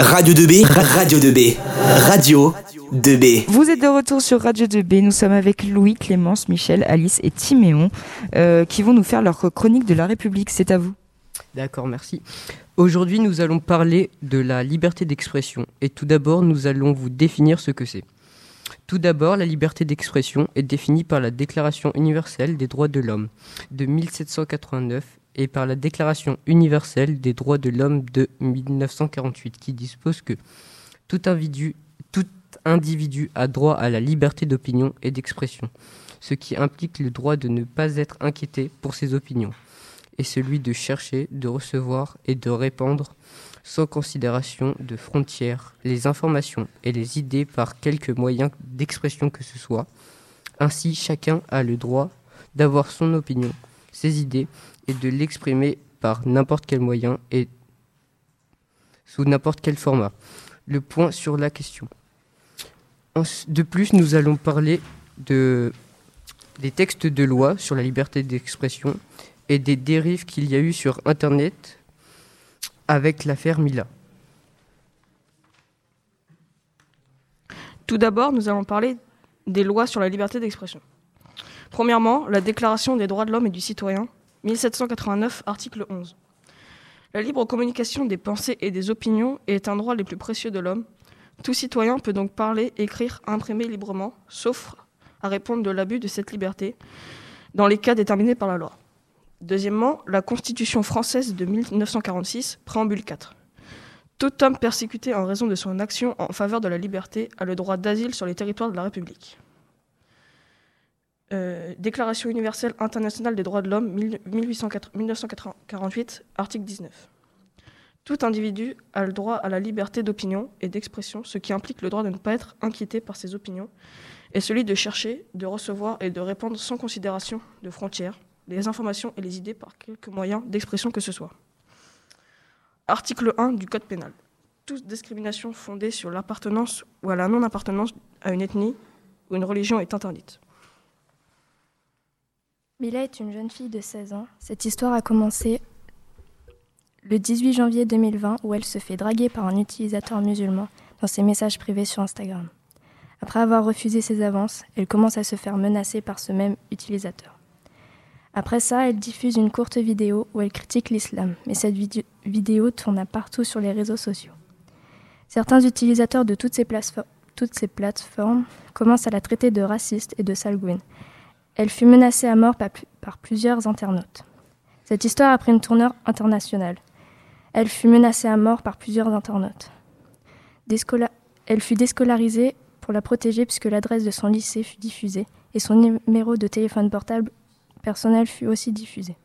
Radio 2B, Radio 2B, Radio 2B. Vous êtes de retour sur Radio 2B. Nous sommes avec Louis, Clémence, Michel, Alice et Timéon euh, qui vont nous faire leur chronique de la République. C'est à vous. D'accord, merci. Aujourd'hui, nous allons parler de la liberté d'expression. Et tout d'abord, nous allons vous définir ce que c'est. Tout d'abord, la liberté d'expression est définie par la Déclaration universelle des droits de l'homme de 1789 et par la Déclaration universelle des droits de l'homme de 1948 qui dispose que tout individu, a droit à la liberté d'opinion et d'expression, ce qui implique le droit de ne pas être inquiété pour ses opinions, et celui de chercher, de recevoir et de répandre sans considération de frontières les informations et les idées par quelque moyen d'expression que ce soit. Ainsi, chacun a le droit d'avoir son opinion, ses idées et de l'exprimer par n'importe quel moyen et sous n'importe quel format. Le point sur la question. De plus, nous allons parler de, des textes de loi sur la liberté d'expression et des dérives qu'il y a eu sur Internet avec l'affaire Mila. Tout d'abord, nous allons parler des lois sur la liberté d'expression. Premièrement, la Déclaration des droits de l'homme et du citoyen, 1789, article 11. La libre communication des pensées et des opinions est un droit les plus précieux de l'homme. Tout citoyen peut donc parler, écrire, imprimer librement, sauf à répondre de l'abus de cette liberté, dans les cas déterminés par la loi. Deuxièmement, la Constitution française de 1946, préambule 4. Tout homme persécuté en raison de son action en faveur de la liberté a le droit d'asile sur les territoires de la République. Euh, Déclaration universelle internationale des droits de l'homme, 1948, article 19. Tout individu a le droit à la liberté d'opinion et d'expression, ce qui implique le droit de ne pas être inquiété par ses opinions, et celui de chercher, de recevoir et de répandre sans considération de frontières les informations et les idées par quelque moyen d'expression que ce soit. Article 1 du Code pénal. Toute discrimination fondée sur l'appartenance ou à la non-appartenance à une ethnie ou une religion est interdite. Mila est une jeune fille de 16 ans. Cette histoire a commencé le 18 janvier 2020 où elle se fait draguer par un utilisateur musulman dans ses messages privés sur Instagram. Après avoir refusé ses avances, elle commence à se faire menacer par ce même utilisateur. Après ça, elle diffuse une courte vidéo où elle critique l'islam, mais cette vidéo tourne partout sur les réseaux sociaux. Certains utilisateurs de toutes ces, plateformes commencent à la traiter de raciste et de salguine. Elle fut menacée à mort par, plusieurs internautes. Cette histoire a pris une tournure internationale. Elle fut menacée à mort par plusieurs internautes. elle fut déscolarisée pour la protéger puisque l'adresse de son lycée fut diffusée et son numéro de téléphone portable personnel fut aussi diffusé.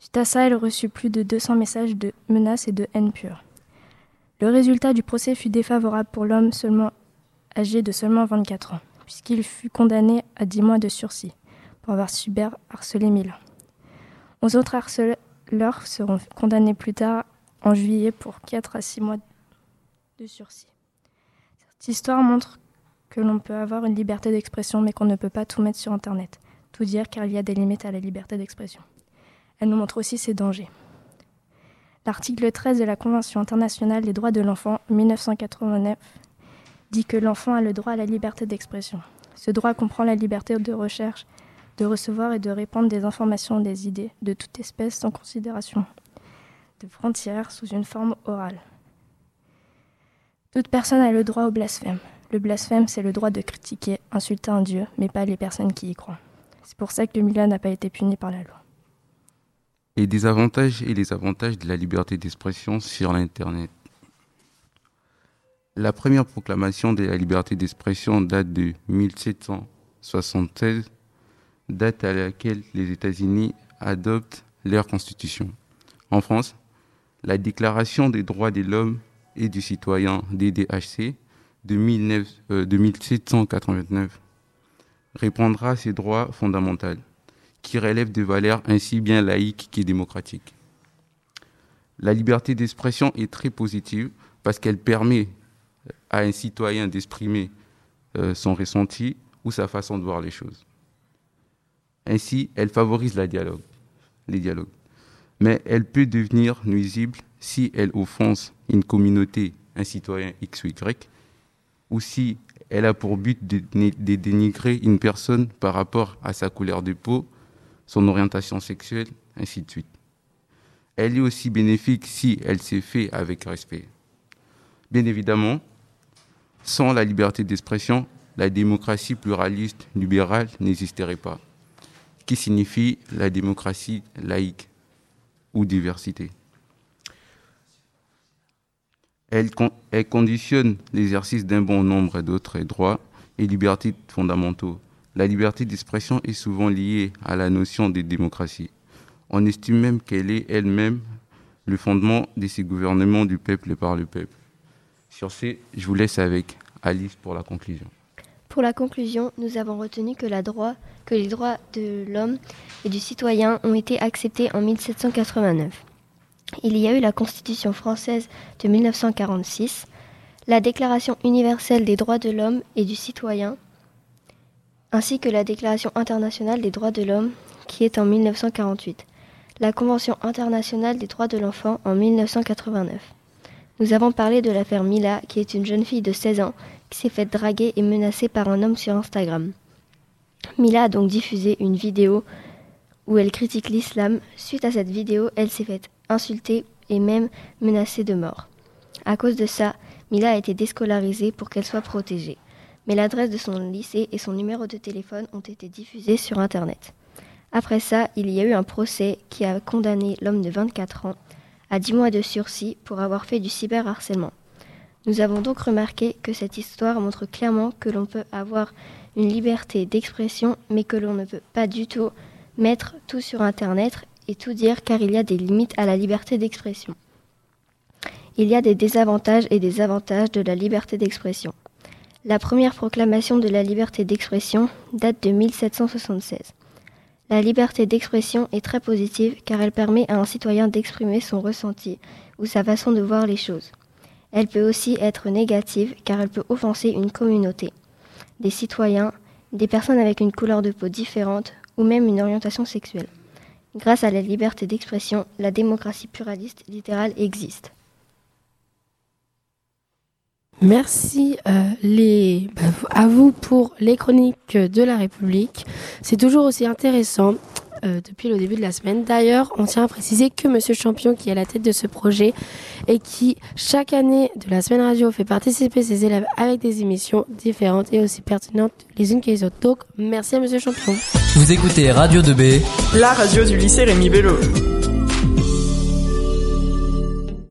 Suite à ça, elle reçut plus de 200 messages de menaces et de haine pure. Le résultat du procès fut défavorable pour l'homme seulement âgé de seulement 24 ans, puisqu'il fut condamné à 10 mois de sursis pour avoir cyber harcelé Mila. Onze autres harceleurs seront condamnés plus tard en juillet pour 4 à 6 mois de sursis. Cette histoire montre que l'on peut avoir une liberté d'expression mais qu'on ne peut pas tout mettre sur Internet tout dire car il y a des limites à la liberté d'expression. Elle nous montre aussi ses dangers. L'article 13 de la Convention internationale des droits de l'enfant 1989 dit que l'enfant a le droit à la liberté d'expression. Ce droit comprend la liberté de recherche, de recevoir et de répandre des informations, des idées de toute espèce sans considération de frontières sous une forme orale. Toute personne a le droit au blasphème. Le blasphème, c'est le droit de critiquer, insulter un Dieu, mais pas les personnes qui y croient. C'est pour ça que le Milan n'a pas été puni par la loi. Et des avantages et les avantages de la liberté d'expression sur l'Internet. La première proclamation de la liberté d'expression date de 1776, date à laquelle les États-Unis adoptent leur constitution. En France, la Déclaration des droits de l'homme et du citoyen DDHC de, 19, euh, de 1789 répondra à ces droits fondamentaux qui relèvent de valeurs ainsi bien laïques que démocratiques. La liberté d'expression est très positive parce qu'elle permet à un citoyen d'exprimer euh, son ressenti ou sa façon de voir les choses. Ainsi, elle favorise la dialogue, les dialogues. Mais elle peut devenir nuisible si elle offense une communauté un citoyen X ou Y, ou si elle a pour but de, de dénigrer une personne par rapport à sa couleur de peau, son orientation sexuelle, ainsi de suite. Elle est aussi bénéfique si elle s'est faite avec respect. Bien évidemment, sans la liberté d'expression, la démocratie pluraliste libérale n'existerait pas, qui signifie la démocratie laïque ou diversité. Elle, conditionne l'exercice d'un bon nombre d'autres droits et libertés fondamentaux. La liberté d'expression est souvent liée à la notion de démocratie. On estime même qu'elle est elle-même le fondement de ces gouvernements du peuple et par le peuple. Sur ce, je vous laisse avec Alice pour la conclusion. Pour la conclusion, nous avons retenu que, les droits de l'homme et du citoyen ont été acceptés en 1789. Il y a eu la Constitution française de 1946, la Déclaration universelle des droits de l'homme et du citoyen, ainsi que la Déclaration internationale des droits de l'homme qui est en 1948, la Convention internationale des droits de l'enfant en 1989. Nous avons parlé de l'affaire Mila, qui est une jeune fille de 16 ans s'est faite draguer et menacée par un homme sur Instagram. Mila a donc diffusé une vidéo où elle critique l'islam. Suite à cette vidéo, elle s'est faite insultée et même menacée de mort. À cause de ça, Mila a été déscolarisée pour qu'elle soit protégée. Mais l'adresse de son lycée et son numéro de téléphone ont été diffusés sur Internet. Après ça, il y a eu un procès qui a condamné l'homme de 24 ans à 10 mois de sursis pour avoir fait du cyberharcèlement. Nous avons donc remarqué que cette histoire montre clairement que l'on peut avoir une liberté d'expression, mais que l'on ne peut pas du tout mettre tout sur Internet et tout dire car il y a des limites à la liberté d'expression. Il y a des désavantages et des avantages de la liberté d'expression. La première proclamation de la liberté d'expression date de 1776. La liberté d'expression est très positive car elle permet à un citoyen d'exprimer son ressenti ou sa façon de voir les choses. Elle peut aussi être négative car elle peut offenser une communauté, des citoyens, des personnes avec une couleur de peau différente ou même une orientation sexuelle. Grâce à la liberté d'expression, la démocratie pluraliste littérale existe. Merci euh, bah, à vous pour les chroniques de la République. C'est toujours aussi intéressant euh, depuis le début de la semaine. D'ailleurs, on tient à préciser que Monsieur Champion, qui est à la tête de ce projet et qui, chaque année de la semaine radio, fait participer ses élèves avec des émissions différentes et aussi pertinentes les unes que les autres. Donc, merci à Monsieur Champion. Vous écoutez Radio 2B, la radio du lycée Rémi Bello.